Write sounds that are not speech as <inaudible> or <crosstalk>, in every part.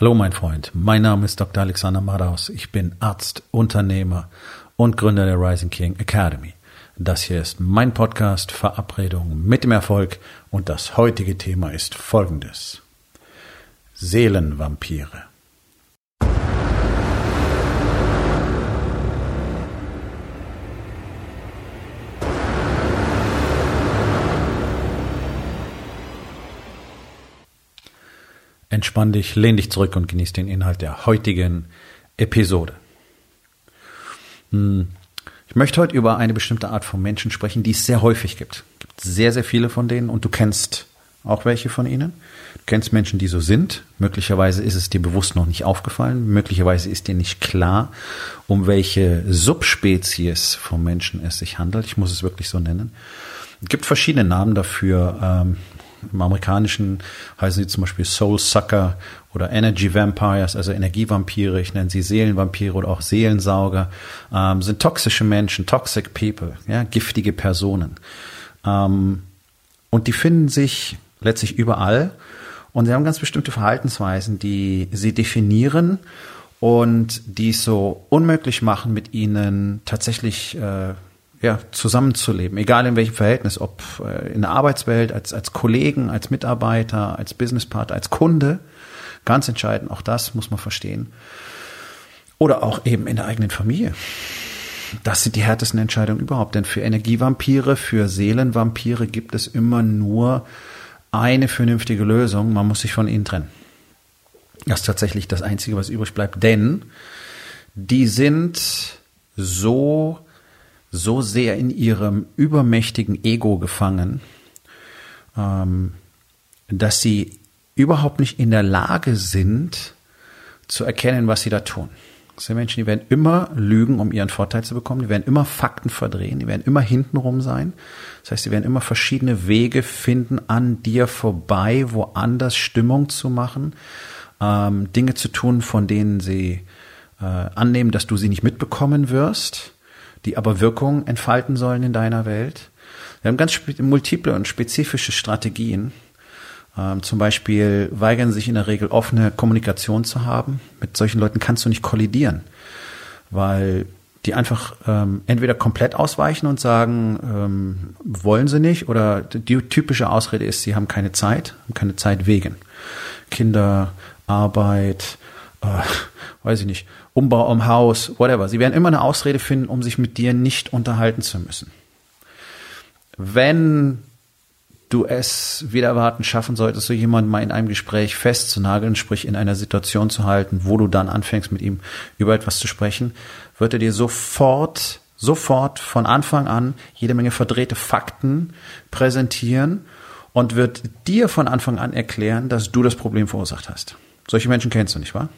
Hallo mein Freund, mein Name ist Dr. Alexander Madaus. Ich bin Arzt, Unternehmer und Gründer der Rising King Academy. Das hier ist mein Podcast Verabredung mit dem Erfolg und das heutige Thema ist folgendes. Seelenvampire. Entspann dich, lehn dich zurück und genieß den Inhalt der heutigen Episode. Hm, ich möchte heute über eine bestimmte Art von Menschen sprechen, die es sehr häufig gibt. Es gibt sehr, sehr viele von denen und du kennst auch welche von ihnen. Du kennst Menschen, die so sind. Möglicherweise ist es dir bewusst noch nicht aufgefallen. Möglicherweise ist dir nicht klar, um welche Subspezies von Menschen es sich handelt. Ich muss es wirklich so nennen. Es gibt verschiedene Namen dafür. Im Amerikanischen heißen sie zum Beispiel Soul Sucker oder Energy Vampires, also Energievampire. Ich nenne sie Seelenvampire oder auch Seelensauger. Ähm, sind toxische Menschen, toxic people, ja, giftige Personen. Ähm, und die finden sich letztlich überall. Und sie haben ganz bestimmte Verhaltensweisen, die sie definieren und die es so unmöglich machen, mit ihnen tatsächlich äh, ja, zusammenzuleben, egal in welchem Verhältnis, ob äh, in der Arbeitswelt, als, als Kollegen, als Mitarbeiter, als Businesspartner, als Kunde. Ganz entscheidend, auch das muss man verstehen. Oder auch eben in der eigenen Familie. Das sind die härtesten Entscheidungen überhaupt, denn für Energievampire, für Seelenvampire gibt es immer nur eine vernünftige Lösung. Man muss sich von ihnen trennen. Das ist tatsächlich das Einzige, was übrig bleibt, denn die sind so so sehr in ihrem übermächtigen Ego gefangen, ähm, dass sie überhaupt nicht in der Lage sind, zu erkennen, was sie da tun. Das sind Menschen, die werden immer lügen, um ihren Vorteil zu bekommen. Die werden immer Fakten verdrehen. Die werden immer hintenrum sein. Das heißt, sie werden immer verschiedene Wege finden, an dir vorbei, woanders Stimmung zu machen, ähm, Dinge zu tun, von denen sie äh, annehmen, dass du sie nicht mitbekommen wirst die aber Wirkung entfalten sollen in deiner Welt. Wir haben ganz multiple und spezifische Strategien. Ähm, zum Beispiel weigern sich in der Regel offene Kommunikation zu haben. Mit solchen Leuten kannst du nicht kollidieren, weil die einfach ähm, entweder komplett ausweichen und sagen, ähm, wollen sie nicht, oder die typische Ausrede ist, sie haben keine Zeit, haben keine Zeit wegen Kinder, Arbeit, äh, weiß ich nicht, Umbau am Haus, whatever. Sie werden immer eine Ausrede finden, um sich mit dir nicht unterhalten zu müssen. Wenn du es wieder erwarten schaffen solltest, so jemanden mal in einem Gespräch festzunageln, sprich in einer Situation zu halten, wo du dann anfängst, mit ihm über etwas zu sprechen, wird er dir sofort, sofort von Anfang an jede Menge verdrehte Fakten präsentieren und wird dir von Anfang an erklären, dass du das Problem verursacht hast. Solche Menschen kennst du nicht, wahr?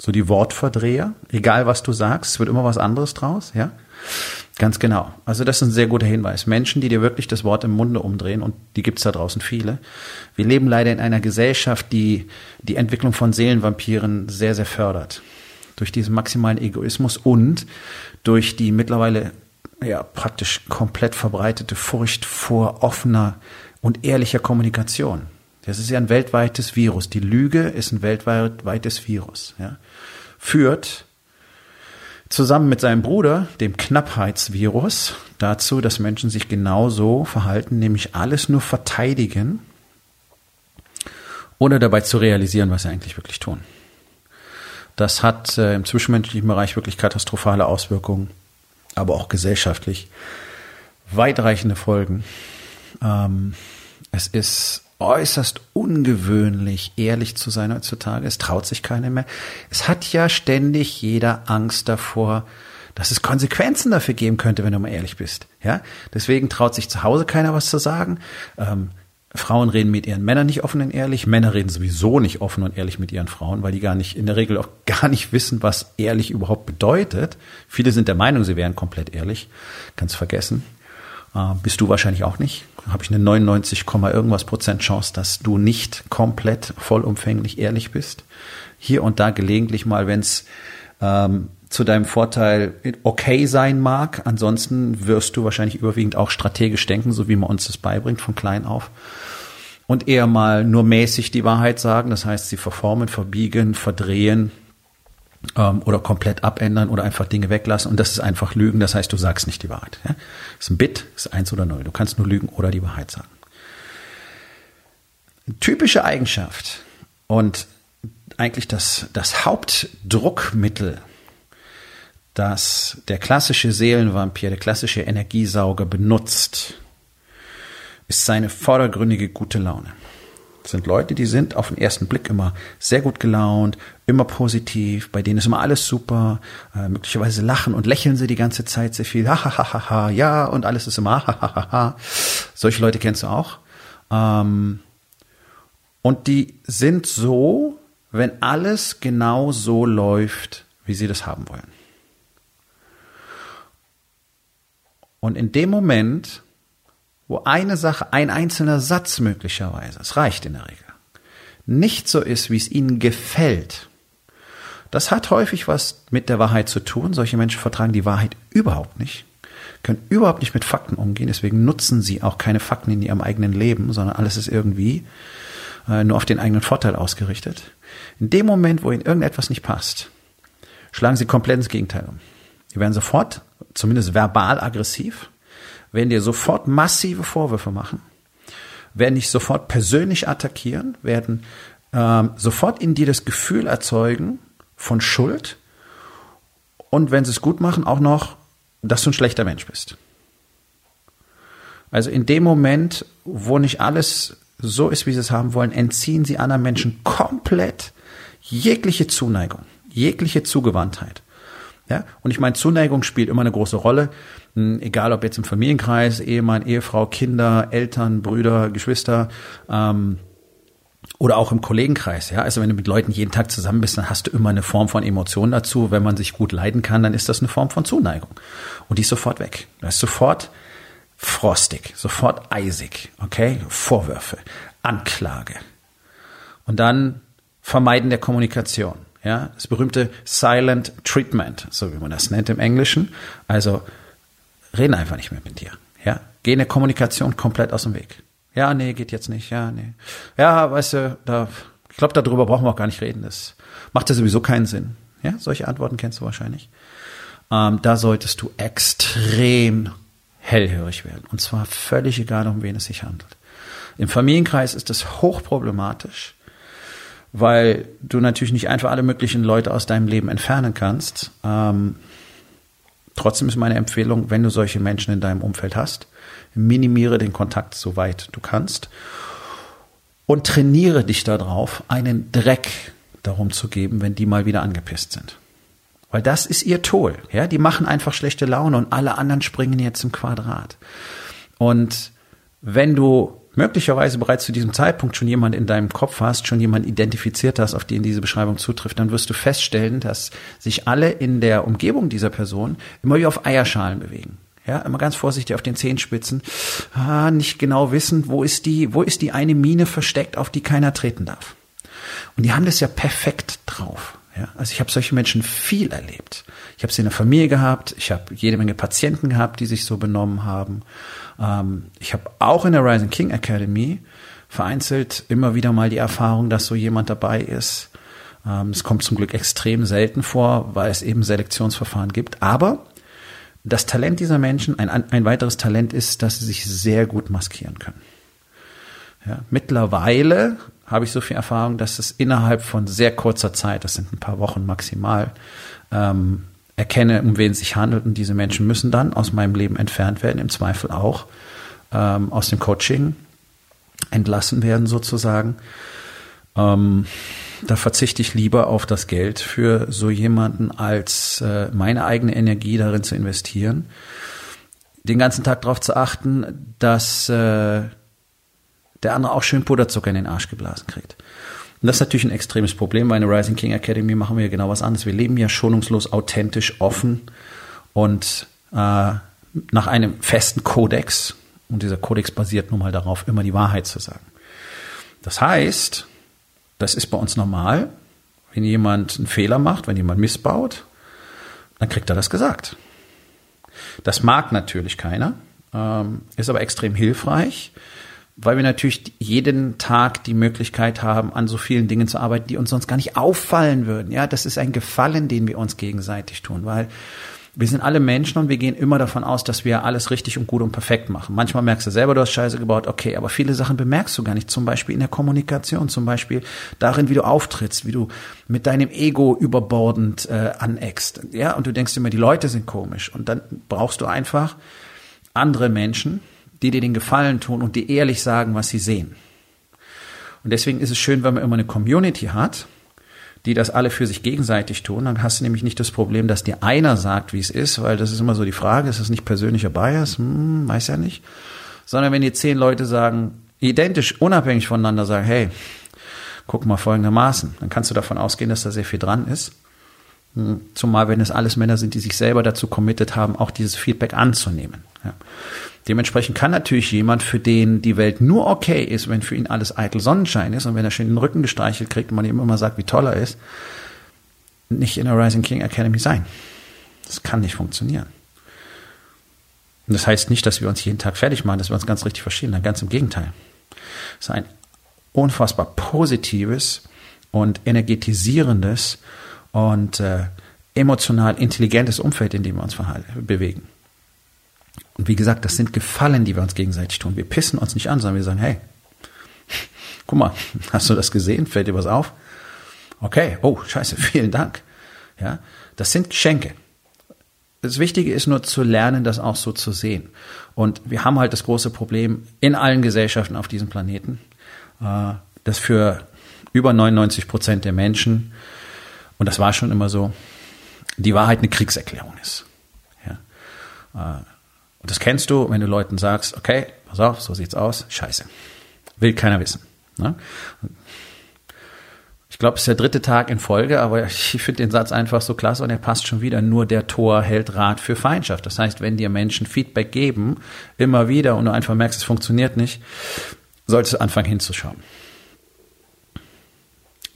So die Wortverdreher, egal was du sagst, es wird immer was anderes draus, ja? Ganz genau. Also das ist ein sehr guter Hinweis. Menschen, die dir wirklich das Wort im Munde umdrehen, und die gibt's da draußen viele. Wir leben leider in einer Gesellschaft, die die Entwicklung von Seelenvampiren sehr, sehr fördert. Durch diesen maximalen Egoismus und durch die mittlerweile ja praktisch komplett verbreitete Furcht vor offener und ehrlicher Kommunikation. Das ist ja ein weltweites Virus. Die Lüge ist ein weltweites Virus. Ja. Führt zusammen mit seinem Bruder, dem Knappheitsvirus, dazu, dass Menschen sich genauso verhalten, nämlich alles nur verteidigen, ohne dabei zu realisieren, was sie eigentlich wirklich tun. Das hat äh, im zwischenmenschlichen Bereich wirklich katastrophale Auswirkungen, aber auch gesellschaftlich weitreichende Folgen. Ähm, es ist äußerst ungewöhnlich, ehrlich zu sein heutzutage. Es traut sich keiner mehr. Es hat ja ständig jeder Angst davor, dass es Konsequenzen dafür geben könnte, wenn du mal ehrlich bist. Ja, deswegen traut sich zu Hause keiner was zu sagen. Ähm, Frauen reden mit ihren Männern nicht offen und ehrlich. Männer reden sowieso nicht offen und ehrlich mit ihren Frauen, weil die gar nicht, in der Regel auch <laughs> gar nicht wissen, was ehrlich überhaupt bedeutet. Viele sind der Meinung, sie wären komplett ehrlich. Ganz vergessen. Äh, bist du wahrscheinlich auch nicht. Habe ich eine 99, irgendwas Prozent Chance, dass du nicht komplett vollumfänglich ehrlich bist. Hier und da gelegentlich mal, wenn es ähm, zu deinem Vorteil okay sein mag. Ansonsten wirst du wahrscheinlich überwiegend auch strategisch denken, so wie man uns das beibringt von klein auf. und eher mal nur mäßig die Wahrheit sagen. Das heißt, sie verformen, verbiegen, verdrehen ähm, oder komplett abändern oder einfach Dinge weglassen. Und das ist einfach Lügen. Das heißt, du sagst nicht die Wahrheit. Ja? Das ist ein Bit, das ist eins oder null. Du kannst nur lügen oder die Wahrheit sagen. Typische Eigenschaft und eigentlich das, das Hauptdruckmittel, das der klassische Seelenvampir, der klassische Energiesauger benutzt, ist seine vordergründige gute Laune. Sind Leute, die sind auf den ersten Blick immer sehr gut gelaunt, immer positiv, bei denen ist immer alles super, äh, möglicherweise lachen und lächeln sie die ganze Zeit sehr viel, ha, ha, ha, ha, ha ja, und alles ist immer ha, ha, ha, ha. Solche Leute kennst du auch. Ähm, und die sind so, wenn alles genau so läuft, wie sie das haben wollen. Und in dem Moment, wo eine Sache, ein einzelner Satz möglicherweise, es reicht in der Regel, nicht so ist, wie es ihnen gefällt, das hat häufig was mit der Wahrheit zu tun. Solche Menschen vertragen die Wahrheit überhaupt nicht, können überhaupt nicht mit Fakten umgehen, deswegen nutzen sie auch keine Fakten in ihrem eigenen Leben, sondern alles ist irgendwie äh, nur auf den eigenen Vorteil ausgerichtet. In dem Moment, wo ihnen irgendetwas nicht passt, schlagen sie komplett ins Gegenteil um. Die werden sofort, zumindest verbal aggressiv, werden dir sofort massive Vorwürfe machen, werden dich sofort persönlich attackieren, werden ähm, sofort in dir das Gefühl erzeugen von Schuld und wenn sie es gut machen, auch noch, dass du ein schlechter Mensch bist. Also in dem Moment, wo nicht alles so ist, wie sie es haben wollen, entziehen sie anderen Menschen komplett jegliche Zuneigung, jegliche Zugewandtheit. Ja, und ich meine, Zuneigung spielt immer eine große Rolle, egal ob jetzt im Familienkreis, Ehemann, Ehefrau, Kinder, Eltern, Brüder, Geschwister, ähm, oder auch im Kollegenkreis, ja. Also wenn du mit Leuten jeden Tag zusammen bist, dann hast du immer eine Form von Emotion dazu. Wenn man sich gut leiden kann, dann ist das eine Form von Zuneigung. Und die ist sofort weg. Da ist sofort frostig, sofort eisig, okay? Vorwürfe, Anklage. Und dann Vermeiden der Kommunikation. Ja, das berühmte Silent Treatment, so wie man das nennt im Englischen. Also reden einfach nicht mehr mit dir. Ja, geh in der Kommunikation komplett aus dem Weg. Ja, nee, geht jetzt nicht. Ja, nee. Ja, weißt du, da, ich glaube, darüber brauchen wir auch gar nicht reden. Das macht ja sowieso keinen Sinn. Ja, solche Antworten kennst du wahrscheinlich. Ähm, da solltest du extrem hellhörig werden. Und zwar völlig egal, um wen es sich handelt. Im Familienkreis ist es hochproblematisch, weil du natürlich nicht einfach alle möglichen Leute aus deinem Leben entfernen kannst. Ähm, trotzdem ist meine Empfehlung, wenn du solche Menschen in deinem Umfeld hast, minimiere den Kontakt so weit du kannst und trainiere dich darauf, einen Dreck darum zu geben, wenn die mal wieder angepisst sind. Weil das ist ihr Tool. Ja, die machen einfach schlechte Laune und alle anderen springen jetzt im Quadrat. Und wenn du möglicherweise bereits zu diesem Zeitpunkt schon jemand in deinem Kopf hast, schon jemand identifiziert hast, auf den diese Beschreibung zutrifft, dann wirst du feststellen, dass sich alle in der Umgebung dieser Person immer wie auf Eierschalen bewegen. Ja, immer ganz vorsichtig auf den Zehenspitzen, ah, nicht genau wissen, wo ist die, wo ist die eine Mine versteckt, auf die keiner treten darf. Und die haben das ja perfekt drauf. Ja, also ich habe solche Menschen viel erlebt. Ich habe sie in der Familie gehabt, ich habe jede Menge Patienten gehabt, die sich so benommen haben. Ähm, ich habe auch in der Rising King Academy vereinzelt immer wieder mal die Erfahrung, dass so jemand dabei ist. Ähm, es kommt zum Glück extrem selten vor, weil es eben Selektionsverfahren gibt. Aber das Talent dieser Menschen, ein, ein weiteres Talent ist, dass sie sich sehr gut maskieren können. Ja, mittlerweile habe ich so viel Erfahrung, dass es innerhalb von sehr kurzer Zeit, das sind ein paar Wochen maximal, ähm, erkenne, um wen es sich handelt. Und diese Menschen müssen dann aus meinem Leben entfernt werden, im Zweifel auch ähm, aus dem Coaching entlassen werden sozusagen. Ähm, da verzichte ich lieber auf das Geld für so jemanden, als äh, meine eigene Energie darin zu investieren, den ganzen Tag darauf zu achten, dass äh, der andere auch schön Puderzucker in den Arsch geblasen kriegt. Und das ist natürlich ein extremes Problem. Bei einer Rising King Academy machen wir genau was anderes. Wir leben ja schonungslos, authentisch, offen und äh, nach einem festen Kodex. Und dieser Kodex basiert nun mal darauf, immer die Wahrheit zu sagen. Das heißt, das ist bei uns normal. Wenn jemand einen Fehler macht, wenn jemand missbaut, dann kriegt er das gesagt. Das mag natürlich keiner, ähm, ist aber extrem hilfreich, weil wir natürlich jeden Tag die Möglichkeit haben, an so vielen Dingen zu arbeiten, die uns sonst gar nicht auffallen würden. Ja, das ist ein Gefallen, den wir uns gegenseitig tun, weil wir sind alle Menschen und wir gehen immer davon aus, dass wir alles richtig und gut und perfekt machen. Manchmal merkst du selber, du hast Scheiße gebaut, okay, aber viele Sachen bemerkst du gar nicht. Zum Beispiel in der Kommunikation, zum Beispiel darin, wie du auftrittst, wie du mit deinem Ego überbordend äh, aneckst. Ja, und du denkst immer, die Leute sind komisch. Und dann brauchst du einfach andere Menschen, die dir den Gefallen tun und die ehrlich sagen, was sie sehen. Und deswegen ist es schön, wenn man immer eine Community hat, die das alle für sich gegenseitig tun. Dann hast du nämlich nicht das Problem, dass dir einer sagt, wie es ist, weil das ist immer so die Frage, ist das nicht persönlicher Bias? Hm, weiß ja nicht. Sondern wenn dir zehn Leute sagen, identisch, unabhängig voneinander sagen, hey, guck mal folgendermaßen, dann kannst du davon ausgehen, dass da sehr viel dran ist. Hm, zumal wenn es alles Männer sind, die sich selber dazu committed haben, auch dieses Feedback anzunehmen. Ja. Dementsprechend kann natürlich jemand, für den die Welt nur okay ist, wenn für ihn alles eitel Sonnenschein ist und wenn er schön den Rücken gestreichelt kriegt und man ihm immer sagt, wie toll er ist, nicht in der Rising King Academy sein. Das kann nicht funktionieren. Und das heißt nicht, dass wir uns jeden Tag fertig machen, dass wir uns ganz richtig verstehen. Dann ganz im Gegenteil. Es ist ein unfassbar positives und energetisierendes und äh, emotional intelligentes Umfeld, in dem wir uns bewegen. Und wie gesagt, das sind Gefallen, die wir uns gegenseitig tun. Wir pissen uns nicht an, sondern wir sagen, hey, guck mal, <laughs> hast du das gesehen? Fällt dir was auf? Okay, oh, scheiße, <laughs> vielen Dank. Ja, das sind Geschenke. Das Wichtige ist nur zu lernen, das auch so zu sehen. Und wir haben halt das große Problem in allen Gesellschaften auf diesem Planeten, äh, dass für über 99 Prozent der Menschen, und das war schon immer so, die Wahrheit eine Kriegserklärung ist. Ja. Und das kennst du, wenn du Leuten sagst, okay, pass auf, so sieht's aus, scheiße. Will keiner wissen. Ne? Ich glaube, es ist der dritte Tag in Folge, aber ich finde den Satz einfach so klasse und er passt schon wieder. Nur der Tor hält Rat für Feindschaft. Das heißt, wenn dir Menschen Feedback geben, immer wieder und du einfach merkst, es funktioniert nicht, solltest du anfangen hinzuschauen.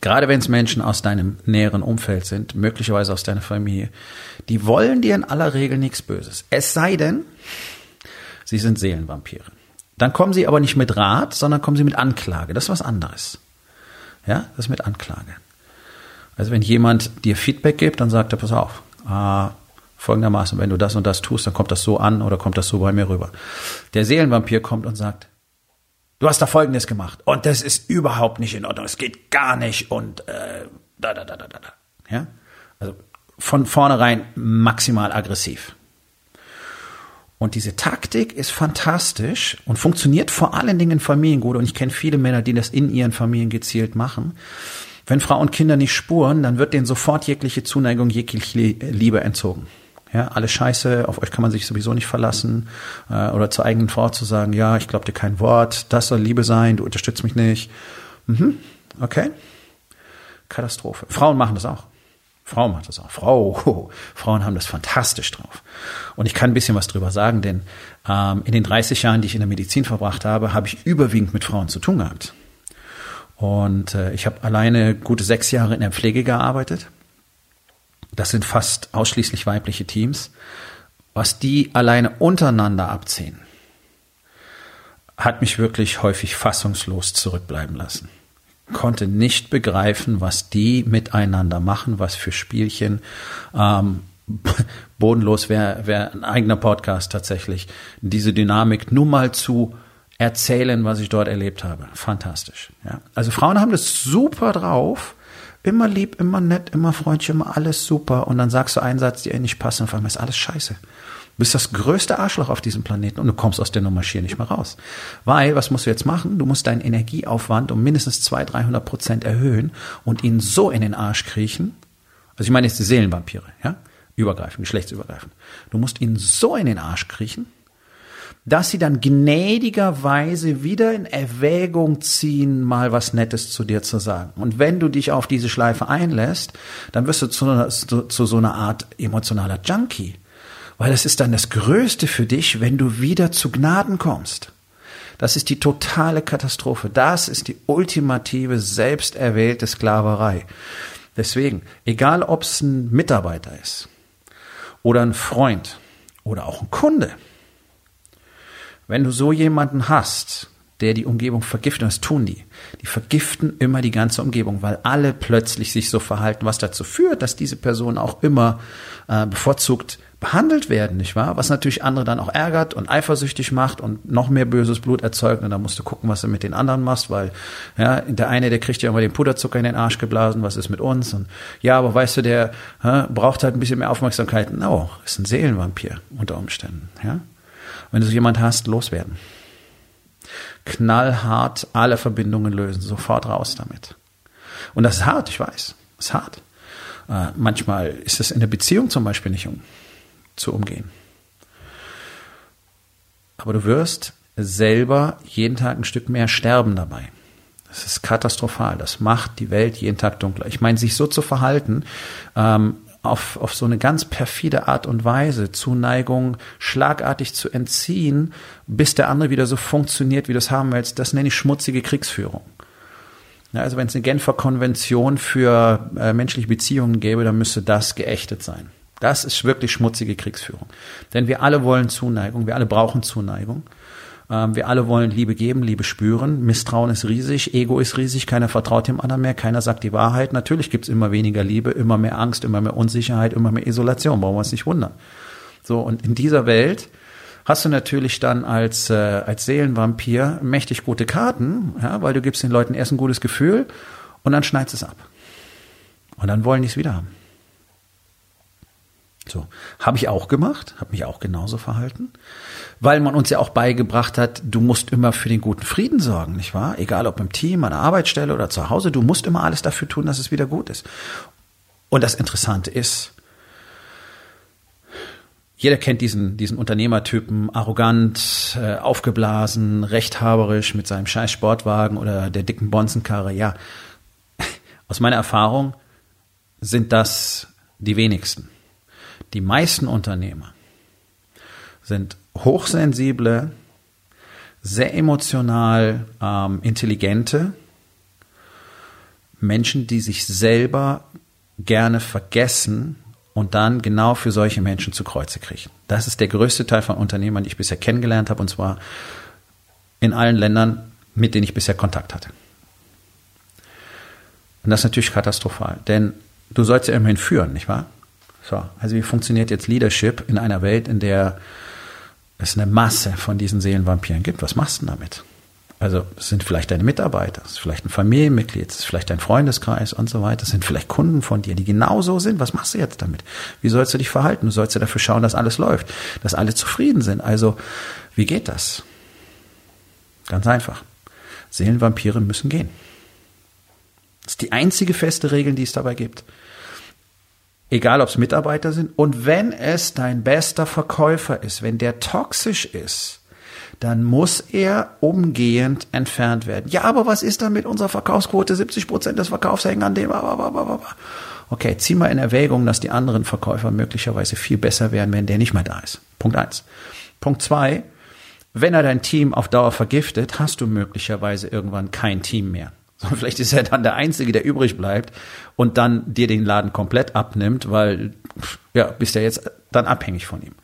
Gerade wenn es Menschen aus deinem näheren Umfeld sind, möglicherweise aus deiner Familie, die wollen dir in aller Regel nichts Böses. Es sei denn, sie sind Seelenvampire. Dann kommen sie aber nicht mit Rat, sondern kommen sie mit Anklage. Das ist was anderes. Ja, das ist mit Anklage. Also wenn jemand dir Feedback gibt, dann sagt er, pass auf, ah, folgendermaßen, wenn du das und das tust, dann kommt das so an oder kommt das so bei mir rüber. Der Seelenvampir kommt und sagt, du hast da Folgendes gemacht und das ist überhaupt nicht in Ordnung, es geht gar nicht und äh, da, da, da, da, da. Ja? Also von vornherein maximal aggressiv. Und diese Taktik ist fantastisch und funktioniert vor allen Dingen in Familien gut. Und ich kenne viele Männer, die das in ihren Familien gezielt machen. Wenn Frau und Kinder nicht spuren, dann wird denen sofort jegliche Zuneigung, jegliche Liebe entzogen. Ja, alles Scheiße, auf euch kann man sich sowieso nicht verlassen. Äh, oder zur eigenen Frau zu sagen, ja, ich glaube dir kein Wort, das soll Liebe sein, du unterstützt mich nicht. Mhm, okay. Katastrophe. Frauen machen das auch. Frauen machen das auch. Frau, oh, <laughs> Frauen haben das fantastisch drauf. Und ich kann ein bisschen was drüber sagen, denn ähm, in den 30 Jahren, die ich in der Medizin verbracht habe, habe ich überwiegend mit Frauen zu tun gehabt. Und äh, ich habe alleine gute sechs Jahre in der Pflege gearbeitet das sind fast ausschließlich weibliche Teams, was die alleine untereinander abziehen, hat mich wirklich häufig fassungslos zurückbleiben lassen. Konnte nicht begreifen, was die miteinander machen, was für Spielchen. Ähm, <laughs> bodenlos wäre wär ein eigener Podcast tatsächlich. Diese Dynamik nur mal zu erzählen, was ich dort erlebt habe. Fantastisch. Ja. Also Frauen haben das super drauf, Immer lieb, immer nett, immer freundlich, immer alles super. Und dann sagst du einen Satz, der dir nicht passt und auf einmal ist alles scheiße. Du bist das größte Arschloch auf diesem Planeten und du kommst aus der Nummer schier nicht mehr raus. Weil, was musst du jetzt machen? Du musst deinen Energieaufwand um mindestens 200, 300 Prozent erhöhen und ihn so in den Arsch kriechen. Also ich meine jetzt die Seelenvampire, ja? Übergreifend, geschlechtsübergreifend. Du musst ihn so in den Arsch kriechen, dass sie dann gnädigerweise wieder in Erwägung ziehen, mal was Nettes zu dir zu sagen. Und wenn du dich auf diese Schleife einlässt, dann wirst du zu, zu, zu so einer Art emotionaler Junkie. Weil das ist dann das Größte für dich, wenn du wieder zu Gnaden kommst. Das ist die totale Katastrophe. Das ist die ultimative, selbsterwählte Sklaverei. Deswegen, egal ob es ein Mitarbeiter ist oder ein Freund oder auch ein Kunde, wenn du so jemanden hast, der die Umgebung vergiftet. Und das tun die. Die vergiften immer die ganze Umgebung, weil alle plötzlich sich so verhalten, was dazu führt, dass diese Person auch immer äh, bevorzugt behandelt werden, nicht wahr? Was natürlich andere dann auch ärgert und eifersüchtig macht und noch mehr böses Blut erzeugt. Und dann musst du gucken, was du mit den anderen machst, weil ja, der eine, der kriegt ja immer den Puderzucker in den Arsch geblasen, was ist mit uns? Und ja, aber weißt du, der ja, braucht halt ein bisschen mehr Aufmerksamkeit. No, ist ein Seelenvampir unter Umständen. Ja? Wenn du so jemand hast, loswerden. Knallhart alle Verbindungen lösen, sofort raus damit. Und das ist hart, ich weiß. Das ist hart. Äh, manchmal ist es in der Beziehung zum Beispiel nicht um zu umgehen. Aber du wirst selber jeden Tag ein Stück mehr sterben dabei. Das ist katastrophal. Das macht die Welt jeden Tag dunkler. Ich meine, sich so zu verhalten, ähm, auf, auf so eine ganz perfide Art und Weise, Zuneigung schlagartig zu entziehen, bis der andere wieder so funktioniert, wie du es haben willst, das nenne ich schmutzige Kriegsführung. Ja, also wenn es eine Genfer Konvention für äh, menschliche Beziehungen gäbe, dann müsste das geächtet sein. Das ist wirklich schmutzige Kriegsführung. Denn wir alle wollen Zuneigung, wir alle brauchen Zuneigung. Ähm, wir alle wollen Liebe geben, Liebe spüren. Misstrauen ist riesig, Ego ist riesig, keiner vertraut dem anderen mehr, keiner sagt die Wahrheit. Natürlich gibt's immer weniger Liebe, immer mehr Angst, immer mehr Unsicherheit, immer mehr Isolation. Brauchen wir uns nicht wundern. So, und in dieser Welt hast du natürlich dann als, äh, als Seelenvampir mächtig gute Karten, ja, weil du gibst den Leuten erst ein gutes Gefühl und dann schneidest es ab. Und dann wollen die es wieder haben. So, habe ich auch gemacht, habe mich auch genauso verhalten, weil man uns ja auch beigebracht hat, du musst immer für den guten Frieden sorgen, nicht wahr? Egal ob im Team, an der Arbeitsstelle oder zu Hause, du musst immer alles dafür tun, dass es wieder gut ist. Und das Interessante ist, jeder kennt diesen, diesen Unternehmertypen, arrogant, äh, aufgeblasen, rechthaberisch mit seinem scheiß Sportwagen oder der dicken Bonzenkarre. Ja, <laughs> aus meiner Erfahrung sind das die wenigsten. Die meisten Unternehmer sind hochsensible, sehr emotional ähm, intelligente Menschen, die sich selber gerne vergessen und dann genau für solche Menschen zu Kreuze kriegen. Das ist der größte Teil von Unternehmern, die ich bisher kennengelernt habe, und zwar in allen Ländern, mit denen ich bisher Kontakt hatte. Und das ist natürlich katastrophal, denn du sollst ja immerhin führen, nicht wahr? So, also wie funktioniert jetzt Leadership in einer Welt, in der es eine Masse von diesen Seelenvampiren gibt? Was machst du damit? Also es sind vielleicht deine Mitarbeiter, es ist vielleicht ein Familienmitglied, es ist vielleicht dein Freundeskreis und so weiter, es sind vielleicht Kunden von dir, die genauso sind. Was machst du jetzt damit? Wie sollst du dich verhalten? Du sollst ja dafür schauen, dass alles läuft, dass alle zufrieden sind. Also wie geht das? Ganz einfach. Seelenvampire müssen gehen. Das ist die einzige feste Regel, die es dabei gibt egal ob es Mitarbeiter sind. Und wenn es dein bester Verkäufer ist, wenn der toxisch ist, dann muss er umgehend entfernt werden. Ja, aber was ist dann mit unserer Verkaufsquote? 70 Prozent des Verkaufs hängen an dem. Okay, zieh mal in Erwägung, dass die anderen Verkäufer möglicherweise viel besser wären, wenn der nicht mehr da ist. Punkt eins. Punkt zwei, wenn er dein Team auf Dauer vergiftet, hast du möglicherweise irgendwann kein Team mehr. Sondern vielleicht ist er dann der Einzige, der übrig bleibt und dann dir den Laden komplett abnimmt, weil, ja, bist ja jetzt dann abhängig von ihm.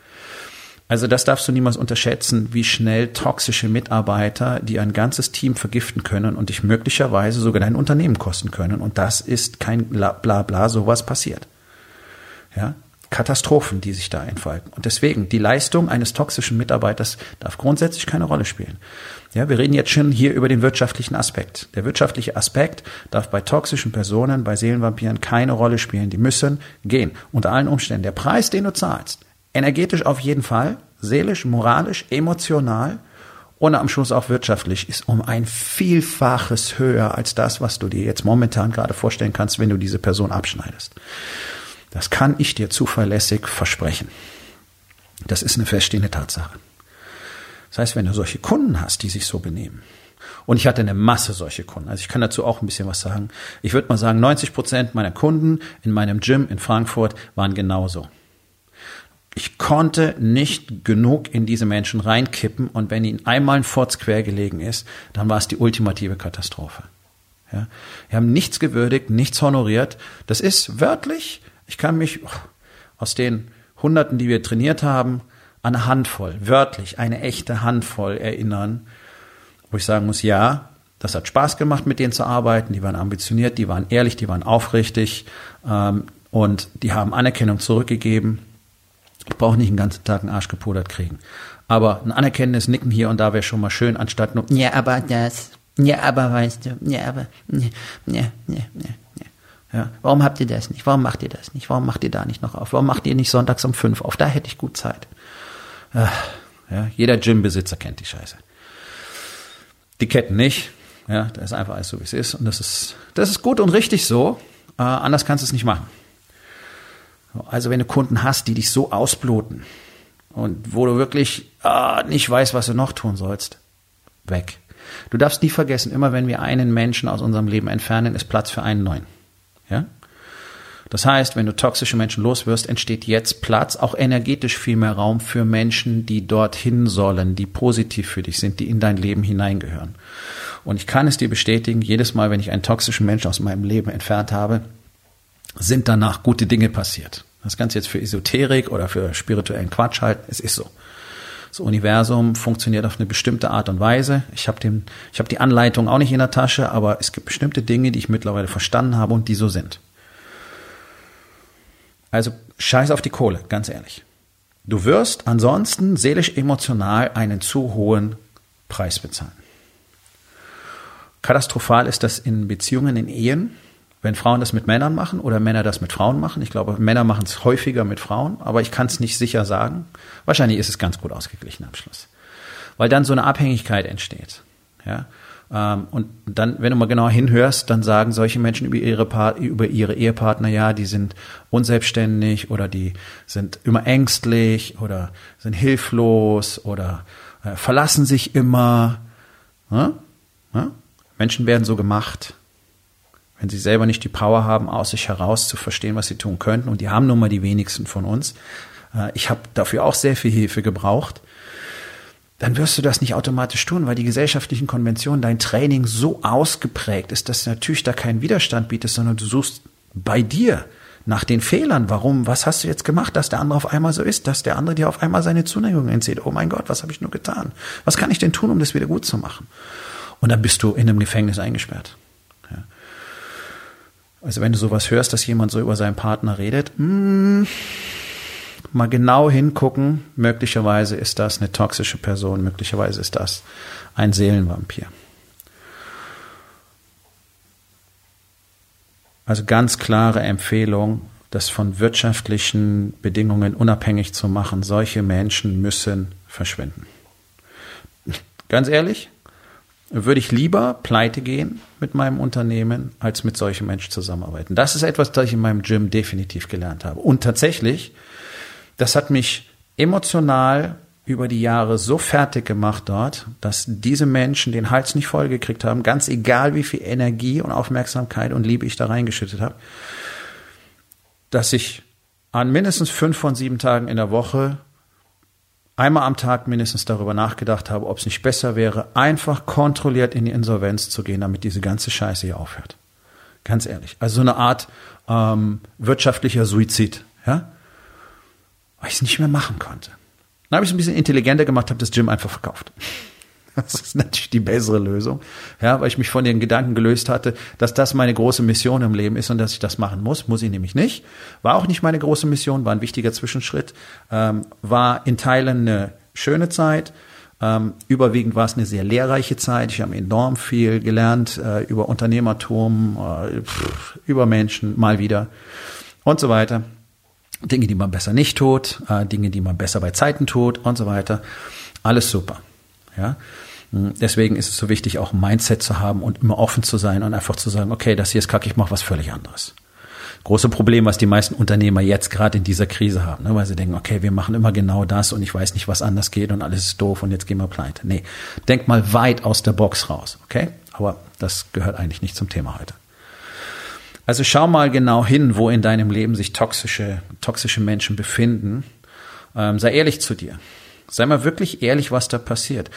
Also das darfst du niemals unterschätzen, wie schnell toxische Mitarbeiter, die ein ganzes Team vergiften können und dich möglicherweise sogar dein Unternehmen kosten können. Und das ist kein Blabla, bla, sowas passiert. Ja, Katastrophen, die sich da entfalten. Und deswegen, die Leistung eines toxischen Mitarbeiters darf grundsätzlich keine Rolle spielen. Ja, wir reden jetzt schon hier über den wirtschaftlichen Aspekt. Der wirtschaftliche Aspekt darf bei toxischen Personen, bei Seelenvampiren keine Rolle spielen. Die müssen gehen. Unter allen Umständen. Der Preis, den du zahlst, energetisch auf jeden Fall, seelisch, moralisch, emotional und am Schluss auch wirtschaftlich, ist um ein Vielfaches höher als das, was du dir jetzt momentan gerade vorstellen kannst, wenn du diese Person abschneidest. Das kann ich dir zuverlässig versprechen. Das ist eine feststehende Tatsache. Das heißt, wenn du solche Kunden hast, die sich so benehmen, und ich hatte eine Masse solche Kunden. Also ich kann dazu auch ein bisschen was sagen. Ich würde mal sagen, 90 Prozent meiner Kunden in meinem Gym in Frankfurt waren genauso. Ich konnte nicht genug in diese Menschen reinkippen und wenn ihnen einmal ein Furz quer gelegen ist, dann war es die ultimative Katastrophe. Ja? Wir haben nichts gewürdigt, nichts honoriert. Das ist wörtlich, ich kann mich aus den Hunderten, die wir trainiert haben, eine Handvoll, wörtlich eine echte Handvoll erinnern, wo ich sagen muss, ja, das hat Spaß gemacht, mit denen zu arbeiten. Die waren ambitioniert, die waren ehrlich, die waren aufrichtig ähm, und die haben Anerkennung zurückgegeben. Ich brauche nicht den ganzen Tag einen Arsch gepudert kriegen. Aber ein anerkennendes Nicken hier und da wäre schon mal schön, anstatt nur, ja, aber das, ja, aber weißt du, ja, aber, ja, ja, ja, ja. Ja, warum habt ihr das nicht? Warum macht ihr das nicht? Warum macht ihr da nicht noch auf? Warum macht ihr nicht sonntags um fünf auf? Da hätte ich gut Zeit. Ja, jeder Gymbesitzer kennt die Scheiße. Die Ketten nicht. Ja, da ist einfach alles so, wie es ist. Und das ist, das ist gut und richtig so. Äh, anders kannst du es nicht machen. Also wenn du Kunden hast, die dich so ausbluten und wo du wirklich äh, nicht weißt, was du noch tun sollst, weg. Du darfst nie vergessen, immer wenn wir einen Menschen aus unserem Leben entfernen, ist Platz für einen neuen. Ja? Das heißt, wenn du toxische Menschen loswirst, entsteht jetzt Platz, auch energetisch viel mehr Raum für Menschen, die dorthin sollen, die positiv für dich sind, die in dein Leben hineingehören. Und ich kann es dir bestätigen, jedes Mal, wenn ich einen toxischen Menschen aus meinem Leben entfernt habe, sind danach gute Dinge passiert. Das Ganze jetzt für Esoterik oder für spirituellen Quatsch halt, es ist so. Das Universum funktioniert auf eine bestimmte Art und Weise. Ich habe habe die Anleitung auch nicht in der Tasche, aber es gibt bestimmte Dinge, die ich mittlerweile verstanden habe und die so sind. Also scheiß auf die Kohle, ganz ehrlich. Du wirst ansonsten seelisch emotional einen zu hohen Preis bezahlen. Katastrophal ist das in Beziehungen, in Ehen, wenn Frauen das mit Männern machen oder Männer das mit Frauen machen. Ich glaube, Männer machen es häufiger mit Frauen, aber ich kann es nicht sicher sagen. Wahrscheinlich ist es ganz gut ausgeglichen am Schluss. Weil dann so eine Abhängigkeit entsteht. Ja? Ähm, und dann, wenn du mal genau hinhörst, dann sagen solche Menschen über ihre, über ihre Ehepartner, ja, die sind unselbstständig oder die sind immer ängstlich oder sind hilflos oder äh, verlassen sich immer. Ja? Ja? Menschen werden so gemacht wenn sie selber nicht die Power haben, aus sich heraus zu verstehen, was sie tun könnten. Und die haben nun mal die wenigsten von uns. Äh, ich habe dafür auch sehr viel Hilfe gebraucht. Dann wirst du das nicht automatisch tun, weil die gesellschaftlichen Konventionen, dein Training so ausgeprägt ist, dass du natürlich da keinen Widerstand bietest, sondern du suchst bei dir nach den Fehlern. Warum? Was hast du jetzt gemacht, dass der andere auf einmal so ist, dass der andere dir auf einmal seine Zuneigung entzieht? Oh mein Gott, was habe ich nur getan? Was kann ich denn tun, um das wieder gut zu machen? Und dann bist du in einem Gefängnis eingesperrt. Also wenn du sowas hörst, dass jemand so über seinen Partner redet, mh, hm, mal genau hingucken. Möglicherweise ist das eine toxische Person, möglicherweise ist das ein Seelenvampir. Also ganz klare Empfehlung, das von wirtschaftlichen Bedingungen unabhängig zu machen. Solche Menschen müssen verschwinden. Ganz ehrlich, würde ich lieber pleite gehen mit meinem Unternehmen, als mit solchen Menschen zusammenarbeiten. Das ist etwas, das ich in meinem Gym definitiv gelernt habe. Und tatsächlich, das hat mich emotional über die Jahre so fertig gemacht dort, dass diese Menschen den Hals nicht voll gekriegt haben, ganz egal wie viel Energie und Aufmerksamkeit und Liebe ich da reingeschüttet habe, dass ich an mindestens fünf von sieben Tagen in der Woche einmal am Tag mindestens darüber nachgedacht habe, ob es nicht besser wäre, einfach kontrolliert in die Insolvenz zu gehen, damit diese ganze Scheiße hier aufhört. Ganz ehrlich. Also so eine Art ähm, wirtschaftlicher Suizid, ja? Weil ich es nicht mehr machen konnte. Dann habe ich es ein bisschen intelligenter gemacht, habe das Gym einfach verkauft. Das ist natürlich die bessere Lösung, ja, weil ich mich von den Gedanken gelöst hatte, dass das meine große Mission im Leben ist und dass ich das machen muss. Muss ich nämlich nicht. War auch nicht meine große Mission, war ein wichtiger Zwischenschritt. Ähm, war in Teilen eine schöne Zeit. Ähm, überwiegend war es eine sehr lehrreiche Zeit. Ich habe enorm viel gelernt äh, über Unternehmertum, äh, pff, über Menschen, mal wieder und so weiter. Dinge, die man besser nicht tut, äh, Dinge, die man besser bei Zeiten tut und so weiter. Alles super. Ja. Deswegen ist es so wichtig, auch ein Mindset zu haben und immer offen zu sein und einfach zu sagen, okay, das hier ist kacke, ich mache was völlig anderes. Große Problem, was die meisten Unternehmer jetzt gerade in dieser Krise haben, ne, weil sie denken, okay, wir machen immer genau das und ich weiß nicht, was anders geht und alles ist doof und jetzt gehen wir pleite. Nee, denk mal weit aus der Box raus, okay? Aber das gehört eigentlich nicht zum Thema heute. Also schau mal genau hin, wo in deinem Leben sich toxische, toxische Menschen befinden. Ähm, sei ehrlich zu dir. Sei mal wirklich ehrlich, was da passiert.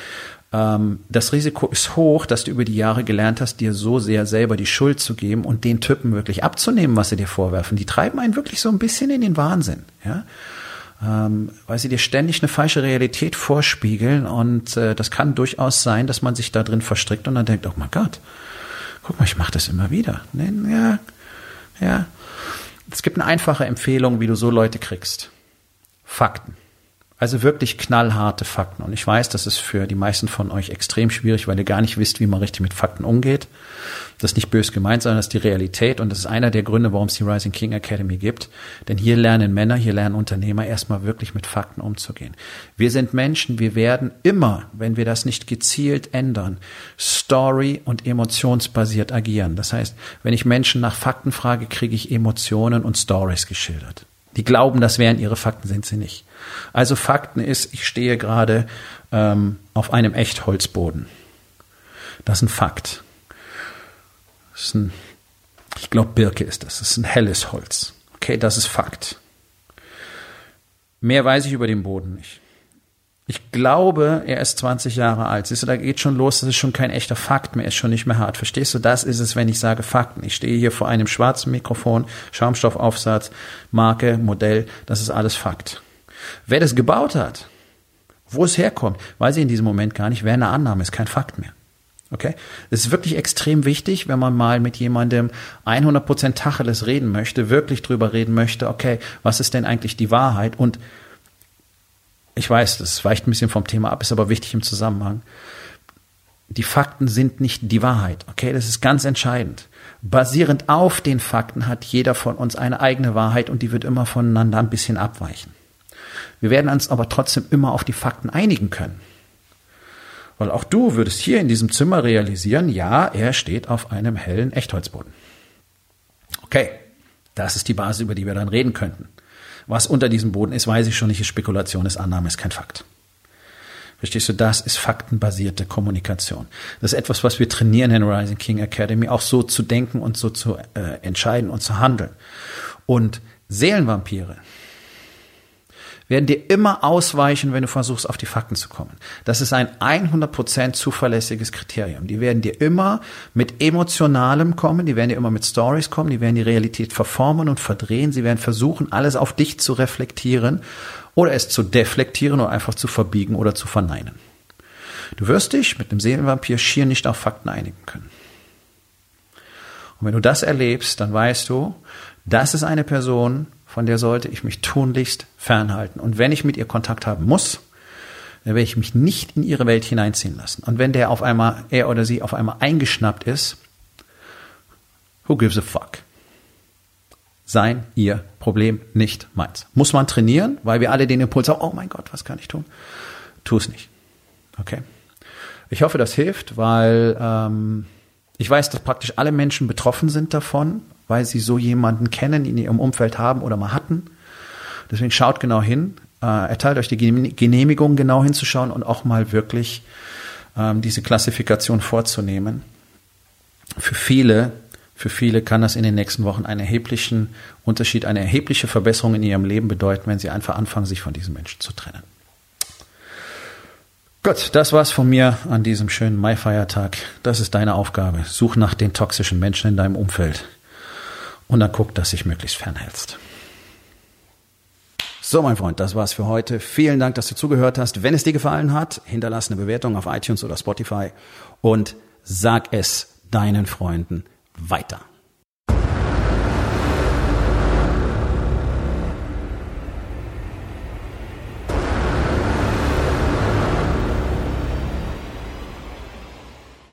Ähm, das Risiko ist hoch, dass du über die Jahre gelernt hast, dir so sehr selber die Schuld zu geben und den Typen wirklich abzunehmen, was sie dir vorwerfen. Die treiben einen wirklich so ein bisschen in den Wahnsinn. Ja? ähm, weil sie dir ständig eine falsche Realität vorspiegeln und äh, das kann durchaus sein, dass man sich da drin verstrickt und dann denkt, oh mein Gott, guck mal, ich mache das immer wieder. Ja, ja. Es gibt eine einfache Empfehlung, wie du so Leute kriegst. Fakten. Also wirklich knallharte Fakten. Und ich weiß, das ist für die meisten von euch extrem schwierig, weil ihr gar nicht wisst, wie man richtig mit Fakten umgeht. Das ist nicht bös gemeint, sondern das ist die Realität. Und das ist einer der Gründe, warum es die Rising King Academy gibt. Denn hier lernen Männer, hier lernen Unternehmer erstmal wirklich mit Fakten umzugehen. Wir sind Menschen, wir werden immer, wenn wir das nicht gezielt ändern, story- und emotionsbasiert agieren. Das heißt, wenn ich Menschen nach Fakten frage, kriege ich Emotionen und Stories geschildert. Die glauben, das wären ihre Fakten, sind sie nicht. Also Fakten ist, ich stehe gerade ähm, auf einem Echtholzboden. Das ist ein Fakt. Das ist ein, ich glaube, Birke ist das. Das ist ein helles Holz. Okay, das ist Fakt. Mehr weiß ich über den Boden nicht. Ich glaube, er ist 20 Jahre alt. Siehst du, da geht schon los, das ist schon kein echter Fakt mehr, ist schon nicht mehr hart. Verstehst du, das ist es, wenn ich sage Fakten. Ich stehe hier vor einem schwarzen Mikrofon, Schaumstoffaufsatz, Marke, Modell, das ist alles Fakt. Wer das gebaut hat, wo es herkommt, weiß ich in diesem Moment gar nicht. Wer eine Annahme ist, kein Fakt mehr. Okay? Es ist wirklich extrem wichtig, wenn man mal mit jemandem 100% Tacheles reden möchte, wirklich drüber reden möchte, okay, was ist denn eigentlich die Wahrheit und ich weiß, das weicht ein bisschen vom Thema ab, ist aber wichtig im Zusammenhang. Die Fakten sind nicht die Wahrheit, okay? Das ist ganz entscheidend. Basierend auf den Fakten hat jeder von uns eine eigene Wahrheit und die wird immer voneinander ein bisschen abweichen. Wir werden uns aber trotzdem immer auf die Fakten einigen können. Weil auch du würdest hier in diesem Zimmer realisieren, ja, er steht auf einem hellen Echtholzboden. Okay, das ist die Basis, über die wir dann reden könnten. Was unter diesem Boden ist, weiß ich schon nicht, ist Spekulation, ist Annahme, ist kein Fakt. Verstehst du, das ist faktenbasierte Kommunikation. Das ist etwas, was wir trainieren in Rising King Academy, auch so zu denken und so zu äh, entscheiden und zu handeln. Und Seelenvampire, werden dir immer ausweichen, wenn du versuchst, auf die Fakten zu kommen. Das ist ein 100% zuverlässiges Kriterium. Die werden dir immer mit Emotionalem kommen, die werden dir immer mit Stories kommen, die werden die Realität verformen und verdrehen, sie werden versuchen, alles auf dich zu reflektieren oder es zu deflektieren oder einfach zu verbiegen oder zu verneinen. Du wirst dich mit einem Seelenvampir schier nicht auf Fakten einigen können. Und wenn du das erlebst, dann weißt du, das ist eine Person, von der sollte ich mich tunlichst fernhalten. Und wenn ich mit ihr Kontakt haben muss, dann werde ich mich nicht in ihre Welt hineinziehen lassen. Und wenn der auf einmal, er oder sie auf einmal eingeschnappt ist, who gives a fuck? Sein, ihr Problem, nicht meins. Muss man trainieren, weil wir alle den Impuls haben, oh mein Gott, was kann ich tun? Tu es nicht. Okay? Ich hoffe, das hilft, weil ähm, ich weiß, dass praktisch alle Menschen betroffen sind davon weil sie so jemanden kennen, in ihrem Umfeld haben oder mal hatten. Deswegen schaut genau hin, äh, erteilt euch die Genehmigung, genau hinzuschauen und auch mal wirklich ähm, diese Klassifikation vorzunehmen. Für viele, für viele kann das in den nächsten Wochen einen erheblichen Unterschied, eine erhebliche Verbesserung in ihrem Leben bedeuten, wenn sie einfach anfangen, sich von diesen Menschen zu trennen. Gut, das war's von mir an diesem schönen Mai-Feiertag. Das ist deine Aufgabe. Such nach den toxischen Menschen in deinem Umfeld und dann guck, dass dich möglichst fernhältst. So, mein Freund, das war's für heute. Vielen Dank, dass du zugehört hast. Wenn es dir gefallen hat, hinterlass eine Bewertung auf iTunes oder Spotify und sag es deinen Freunden weiter.